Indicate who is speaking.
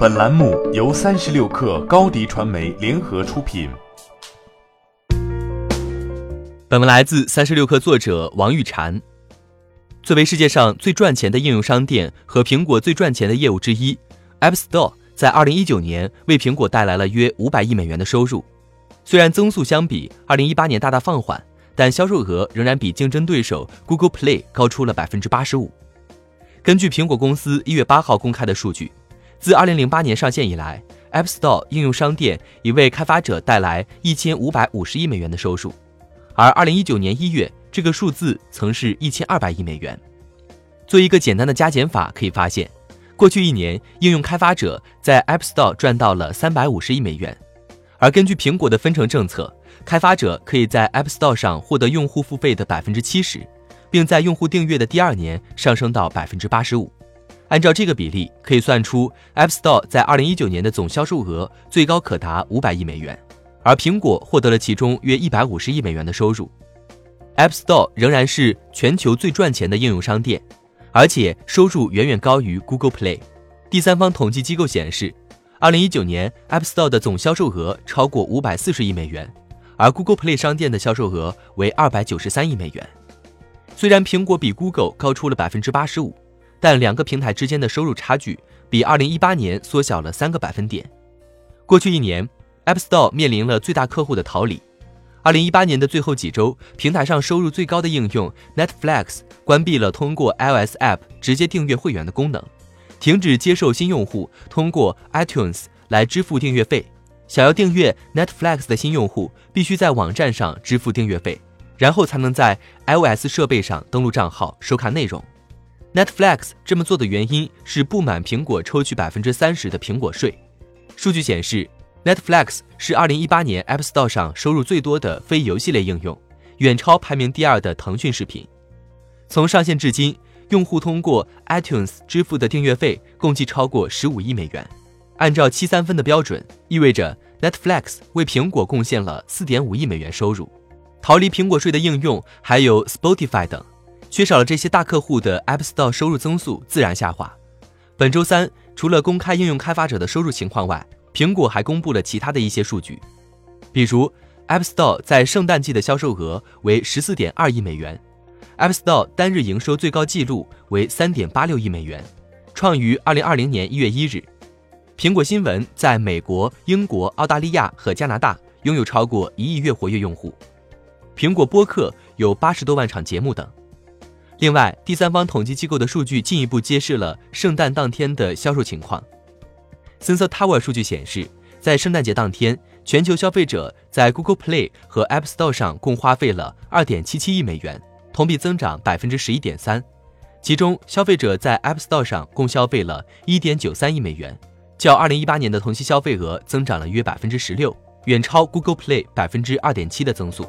Speaker 1: 本栏目由三十六氪高低传媒联合出品。
Speaker 2: 本文来自三十六氪作者王玉婵。作为世界上最赚钱的应用商店和苹果最赚钱的业务之一，App Store 在二零一九年为苹果带来了约五百亿美元的收入。虽然增速相比二零一八年大大放缓，但销售额仍然比竞争对手 Google Play 高出了百分之八十五。根据苹果公司一月八号公开的数据。自2008年上线以来，App Store 应用商店已为开发者带来1550亿美元的收入，而2019年1月，这个数字曾是一千二百亿美元。做一个简单的加减法，可以发现，过去一年应用开发者在 App Store 赚到了350亿美元，而根据苹果的分成政策，开发者可以在 App Store 上获得用户付费的百分之七十，并在用户订阅的第二年上升到百分之八十五。按照这个比例，可以算出 App Store 在二零一九年的总销售额最高可达五百亿美元，而苹果获得了其中约一百五十亿美元的收入。App Store 仍然是全球最赚钱的应用商店，而且收入远远高于 Google Play。第三方统计机构显示，二零一九年 App Store 的总销售额超过五百四十亿美元，而 Google Play 商店的销售额为二百九十三亿美元。虽然苹果比 Google 高出了百分之八十五。但两个平台之间的收入差距比2018年缩小了三个百分点。过去一年，App Store 面临了最大客户的逃离。2018年的最后几周，平台上收入最高的应用 Netflix 关闭了通过 iOS App 直接订阅会员的功能，停止接受新用户通过 iTunes 来支付订阅费。想要订阅 Netflix 的新用户，必须在网站上支付订阅费，然后才能在 iOS 设备上登录账号收看内容。Netflix 这么做的原因是不满苹果抽取百分之三十的苹果税。数据显示，Netflix 是二零一八年 App Store 上收入最多的非游戏类应用，远超排名第二的腾讯视频。从上线至今，用户通过 iTunes 支付的订阅费共计超过十五亿美元。按照七三分的标准，意味着 Netflix 为苹果贡献了四点五亿美元收入。逃离苹果税的应用还有 Spotify 等。缺少了这些大客户的 App Store 收入增速自然下滑。本周三，除了公开应用开发者的收入情况外，苹果还公布了其他的一些数据，比如 App Store 在圣诞季的销售额为十四点二亿美元，App Store 单日营收最高纪录为三点八六亿美元，创于二零二零年一月一日。苹果新闻在美国、英国、澳大利亚和加拿大拥有超过一亿月活跃用户，苹果播客有八十多万场节目等。另外，第三方统计机构的数据进一步揭示了圣诞当天的销售情况。Sensor Tower 数据显示，在圣诞节当天，全球消费者在 Google Play 和 App Store 上共花费了2.77亿美元，同比增长11.3%。其中，消费者在 App Store 上共消费了1.93亿美元，较2018年的同期消费额增长了约16%，远超 Google Play 2.7%的增速。